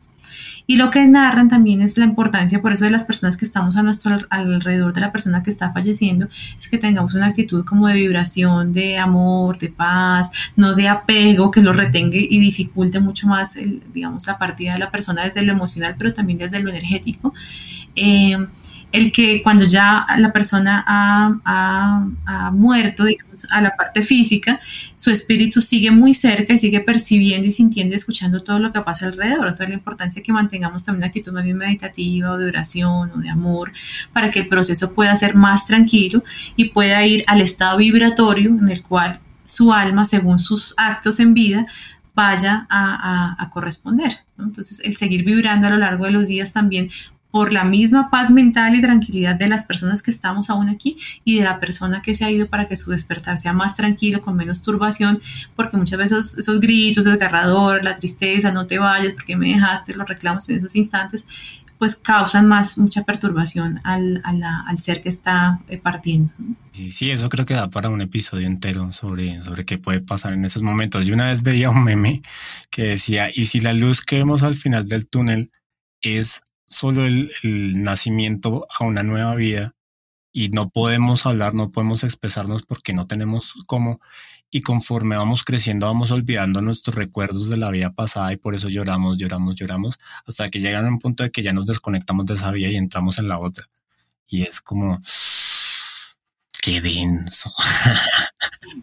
Y lo que narran también es la importancia, por eso de las personas que estamos a nuestro alrededor de la persona que está falleciendo, es que tengamos una actitud como de vibración, de amor, de paz, no de apego que lo retenga y dificulte mucho más, el, digamos, la partida de la persona desde lo emocional, pero también desde lo energético. Eh, el que cuando ya la persona ha, muerto, digamos, a la parte física, su espíritu sigue muy cerca y sigue percibiendo y sintiendo y escuchando todo lo que pasa alrededor. Entonces la importancia es que mantengamos también una actitud más bien meditativa o de oración o de amor para que el proceso pueda ser más tranquilo y pueda ir al estado vibratorio en el cual su alma, según sus actos en vida, vaya a, corresponder. Entonces, el seguir vibrando a lo largo de los días también por la misma paz mental y tranquilidad de las personas que estamos aún aquí y de la persona que se ha ido para que su despertar sea más tranquilo, con menos turbación, porque muchas veces esos gritos desgarrador, la tristeza, no te vayas porque me dejaste, los reclamos en esos instantes, pues causan más mucha perturbación al, al ser que está eh, partiendo. Sí, sí, eso creo que da para un episodio entero sobre, sobre qué puede pasar en esos momentos. Yo una vez veía un meme que decía, y si la luz que vemos al final del túnel es solo el, nacimiento a una nueva vida y no podemos hablar, no podemos expresarnos porque no tenemos cómo. Y conforme vamos creciendo, vamos olvidando nuestros recuerdos de la vida pasada y por eso lloramos, lloramos, lloramos, hasta que llegan a un punto de que ya nos desconectamos de esa vida y entramos en la otra. Y es como, qué denso.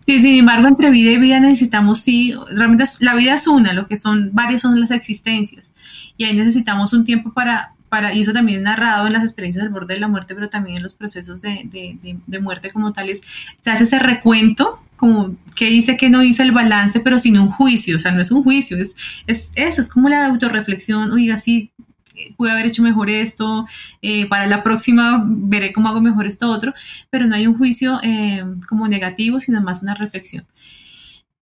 Sí, sin embargo, entre vida y vida necesitamos, sí, realmente la vida es una, lo que son varias son las existencias. Y ahí necesitamos un tiempo para, y eso también es narrado en las experiencias al borde de la muerte, pero también en los procesos de, muerte como tales, se hace ese recuento como que dice que no hice el balance, pero sin un juicio, o sea, no es un juicio, es, es eso, es como la autorreflexión, oiga, sí, pude haber hecho mejor esto, eh, para la próxima veré cómo hago mejor esto otro, pero no hay un juicio eh, como negativo, sino más una reflexión.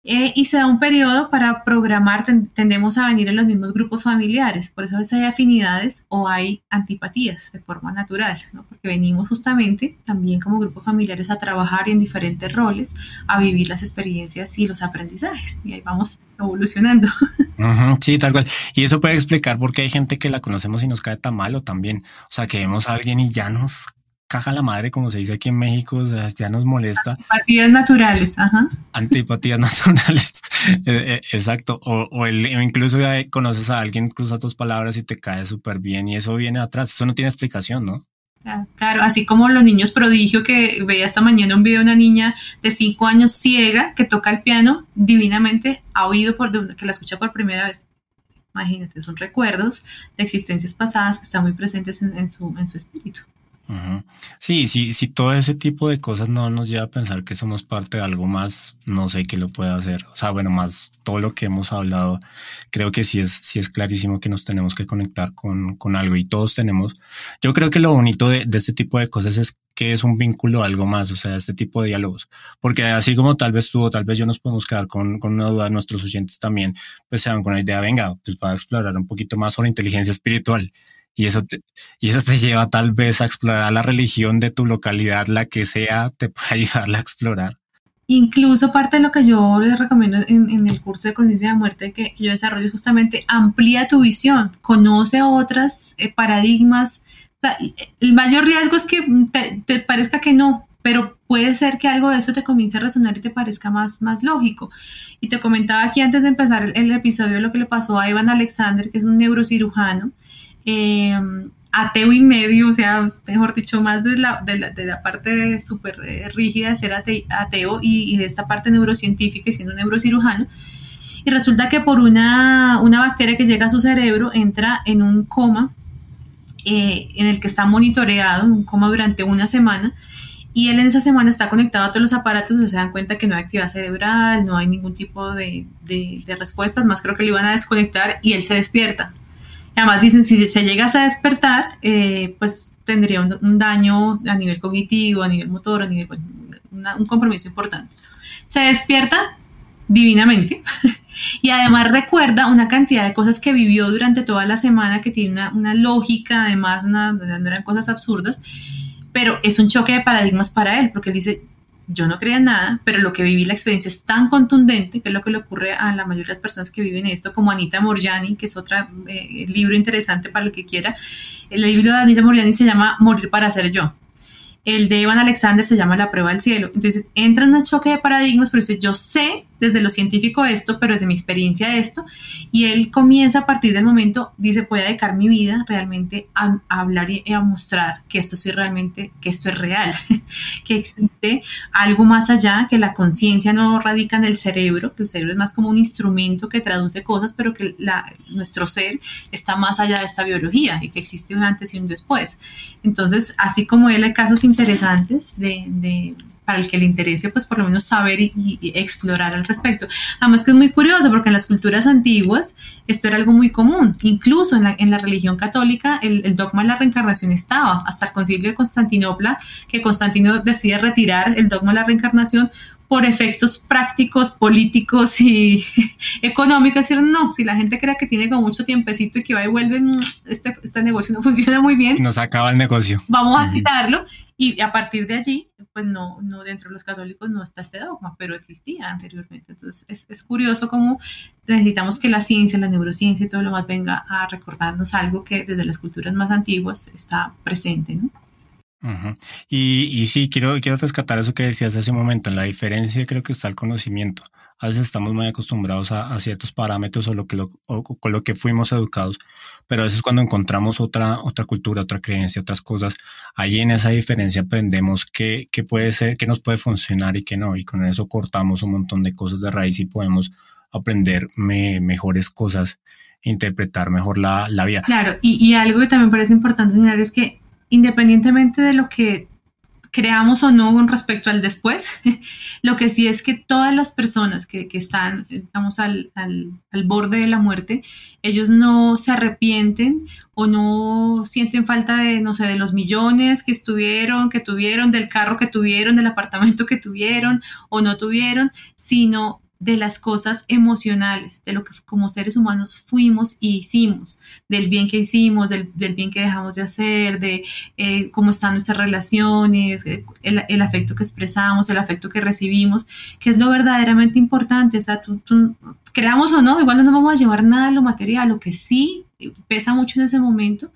Eh, y se da un periodo para programar, tendemos a venir en los mismos grupos familiares, por eso a veces hay afinidades o hay antipatías de forma natural, porque venimos justamente también como grupos familiares a trabajar en diferentes roles, a vivir las experiencias y los aprendizajes, y ahí vamos evolucionando. sí, tal cual. Y eso puede explicar por qué hay gente que la conocemos y nos cae tan mal o también, o sea, que vemos a alguien y ya nos caja la madre, como se dice aquí en México, o sea, ya nos molesta. Antipatías naturales, ajá. Antipatías naturales, eh, eh, exacto. O, el, incluso ya conoces a alguien que usa tus palabras y te cae súper bien y eso viene atrás. Eso no tiene explicación, ¿no? Claro, así como los niños prodigio que veía esta mañana un video de una niña de cinco años ciega que toca el piano divinamente, ha oído por que la escucha por primera vez. Imagínate, son recuerdos de existencias pasadas que están muy presentes en, su, en su espíritu. Sí, sí, si todo ese tipo de cosas no nos lleva a pensar que somos parte de algo más, no sé qué lo puede hacer. O sea, bueno, más todo lo que hemos hablado, creo que sí es, sí es clarísimo que nos tenemos que conectar con, con algo y todos tenemos. Yo creo que lo bonito de, este tipo de cosas es que es un vínculo algo más, o sea, este tipo de diálogos. Porque así como tal vez tú o tal vez yo nos podemos quedar con, con una duda, nuestros oyentes también, pues se van con la idea, venga, pues para explorar un poquito más sobre inteligencia espiritual y eso, te, y eso te lleva tal vez a explorar la religión de tu localidad, la que sea, te puede ayudar a explorar. Incluso parte de lo que yo les recomiendo en, el curso de conciencia de muerte que, yo desarrollo es justamente amplía tu visión, conoce otras eh, paradigmas. el mayor riesgo es que te, parezca que no, pero puede ser que algo de eso te comience a resonar y te parezca más, más lógico. Y te comentaba aquí antes de empezar el, el episodio lo que le pasó a Evan Alexander, que es un neurocirujano, eh, ateo y medio, o sea, mejor dicho, más de la, de la, parte súper eh, rígida de ser ateo y, de esta parte neurocientífica y siendo un neurocirujano. Y resulta que por una, una bacteria que llega a su cerebro entra en un coma eh, en el que está monitoreado, un coma durante una semana, y él en esa semana está conectado a todos los aparatos, se dan cuenta que no hay actividad cerebral, no hay ningún tipo de, de, de respuestas, más creo que le iban a desconectar y él se despierta Además dicen, si se llegas a despertar, eh, pues tendría un, daño a nivel cognitivo, a nivel motor, a nivel, un compromiso importante. Se despierta divinamente y además recuerda una cantidad de cosas que vivió durante toda la semana que tiene una, una lógica, además una, no eran cosas absurdas, pero es un choque de paradigmas para él, porque él dice, yo no creía en nada, pero lo que viví, la experiencia es tan contundente, que es lo que le ocurre a la mayoría de las personas que viven esto, como Anita Morjani, que es otro eh, libro interesante para el que quiera. El libro de Anita Morjani se llama Morir para ser yo. El de Evan Alexander se llama La prueba del cielo. Entonces entra en un choque de paradigmas, pero dice, yo sé desde lo científico esto, pero desde mi experiencia esto. Y él comienza a partir del momento, dice, voy a dedicar mi vida realmente a, hablar y a mostrar que esto sí realmente, que esto es real, que existe algo más allá, que la conciencia no radica en el cerebro, que el cerebro es más como un instrumento que traduce cosas, pero que nuestro ser está más allá de esta biología y que existe un antes y un después. Entonces, así como él hay casos interesantes de para el que le interese, pues por lo menos saber y, explorar al respecto. Además que es muy curioso porque en las culturas antiguas esto era algo muy común, incluso en la, en la religión católica el, dogma de la reencarnación estaba, hasta el concilio de Constantinopla, que Constantino decide retirar el dogma de la reencarnación por efectos prácticos, políticos y económicos, decir, no, si la gente cree que tiene como mucho tiempecito y que va y vuelve, mm, este, este negocio no funciona muy bien. Nos acaba el negocio. Vamos a quitarlo y a partir de allí, pues no, no dentro de los católicos no está este dogma, pero existía anteriormente. Entonces es, es curioso cómo necesitamos que la ciencia, la neurociencia y todo lo más venga a recordarnos algo que desde las culturas más antiguas está presente, ¿no? Y, y, sí, quiero, quiero rescatar eso que decías hace un momento. En la diferencia creo que está el conocimiento. A veces estamos muy acostumbrados a, ciertos parámetros o, lo que con lo que fuimos educados, pero a veces cuando encontramos otra, otra cultura, otra creencia, otras cosas, ahí en esa diferencia aprendemos qué, qué puede ser, qué nos puede funcionar y qué no. Y con eso cortamos un montón de cosas de raíz y podemos aprender mejores cosas, interpretar mejor la, la vida. Claro, y, y algo que también parece importante señalar es que independientemente de lo que creamos o no con respecto al después. Lo que sí es que todas las personas que, están, estamos al, borde de la muerte, ellos no se arrepienten o no sienten falta de, no sé, de los millones que estuvieron, que tuvieron, del carro que tuvieron, del apartamento que tuvieron o no tuvieron, sino de las cosas emocionales, de lo que como seres humanos fuimos y hicimos, del bien que hicimos, del, bien que dejamos de hacer, de eh, cómo están nuestras relaciones, eh, el, afecto que expresamos, el afecto que recibimos, que es lo verdaderamente importante. O sea, tú, creamos o no, igual no nos vamos a llevar nada de lo material, lo que sí pesa mucho en ese momento.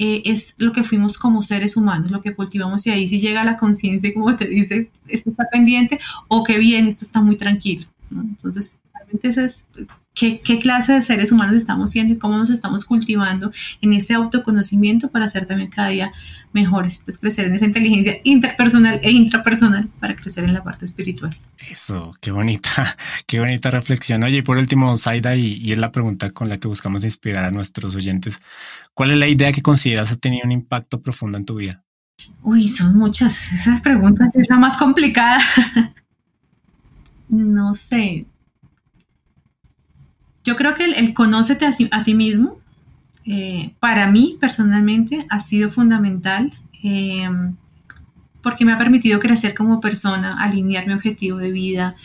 Eh, es lo que fuimos como seres humanos, lo que cultivamos y ahí si llega la conciencia, como te dice, esto está pendiente o qué bien, esto está muy tranquilo. Entonces, realmente esa es ¿qué, clase de seres humanos estamos siendo y cómo nos estamos cultivando en ese autoconocimiento para ser también cada día mejores. Entonces, crecer en esa inteligencia interpersonal e intrapersonal para crecer en la parte espiritual. Eso, qué bonita, qué bonita reflexión. Oye, y por último, Zaida, y, y es la pregunta con la que buscamos inspirar a nuestros oyentes. ¿Cuál es la idea que consideras ha tenido un impacto profundo en tu vida? Uy, son muchas. Esas preguntas es la más complicada. no sé. Yo creo que el, conócete a, ti mismo, eh, para mí personalmente, ha sido fundamental em, porque me ha permitido crecer como persona, alinear mi objetivo de vida,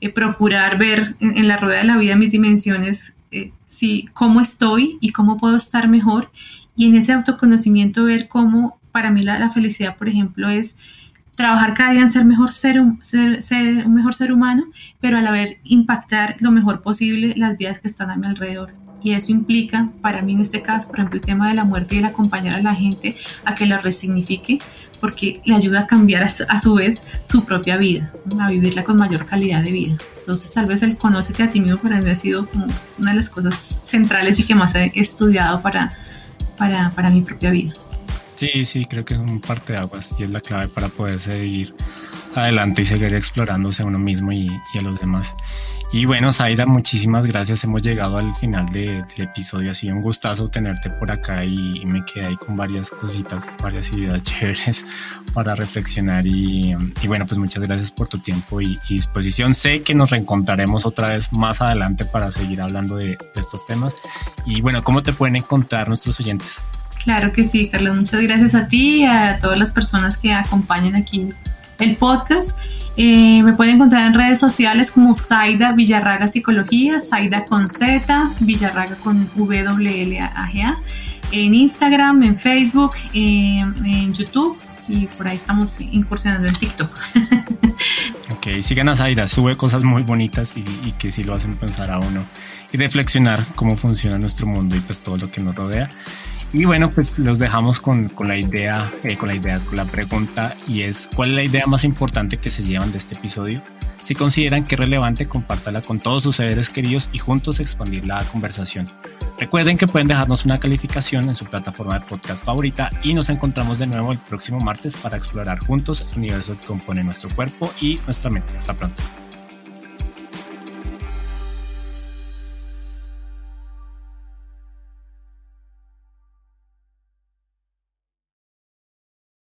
eh, procurar ver en, la rueda de la vida mis dimensiones, eh, cómo estoy y cómo puedo estar mejor. Y en ese autoconocimiento ver cómo para mí la felicidad, por ejemplo, es trabajar cada día en ser, mejor ser, ser, un mejor ser humano, pero a la vez impactar lo mejor posible las vidas que están a mi alrededor. Y eso implica, para mí en este caso, por ejemplo, el tema de la muerte y el acompañar a la gente a que la resignifique, porque le ayuda a cambiar a su, vez su propia vida, a vivirla con mayor calidad de vida. Entonces, tal vez el conócete a ti mismo para mí ha sido una de las cosas centrales y que más he estudiado para, para, para mi propia vida. Sí, sí, creo que es un parte de aguas y es la clave para poder seguir adelante y seguir explorándose a uno mismo y, a los demás. Y bueno, Zaida, muchísimas gracias. Hemos llegado al final del episodio. Ha sido un gustazo tenerte por acá y, me quedé ahí con varias cositas, varias ideas chéveres para reflexionar. Y, bueno, pues muchas gracias por tu tiempo y, disposición. Sé que nos reencontraremos otra vez más adelante para seguir hablando de, de estos temas. Y bueno, ¿cómo te pueden encontrar nuestros oyentes? Claro que sí, Carlos. Muchas gracias a ti y a todas las personas que acompañan aquí el podcast. Eh, me pueden encontrar en redes sociales como Zaida Villarraga Psicología, Zaida con Z, Villarraga con WLAGA, en Instagram, en Facebook, eh, en YouTube y por ahí estamos incursionando en TikTok. ok, sigan a Zaida, sube cosas muy bonitas y, y que sí lo hacen pensar a uno y reflexionar cómo funciona nuestro mundo y pues todo lo que nos rodea. Y bueno, pues los dejamos con, con la idea, eh, con la idea, con la pregunta y es ¿cuál es la idea más importante que se llevan de este episodio? Si consideran que es relevante, compártala con todos sus seres queridos y juntos expandir la conversación. Recuerden que pueden dejarnos una calificación en su plataforma de podcast favorita y nos encontramos de nuevo el próximo martes para explorar juntos el universo que compone nuestro cuerpo y nuestra mente. Hasta pronto.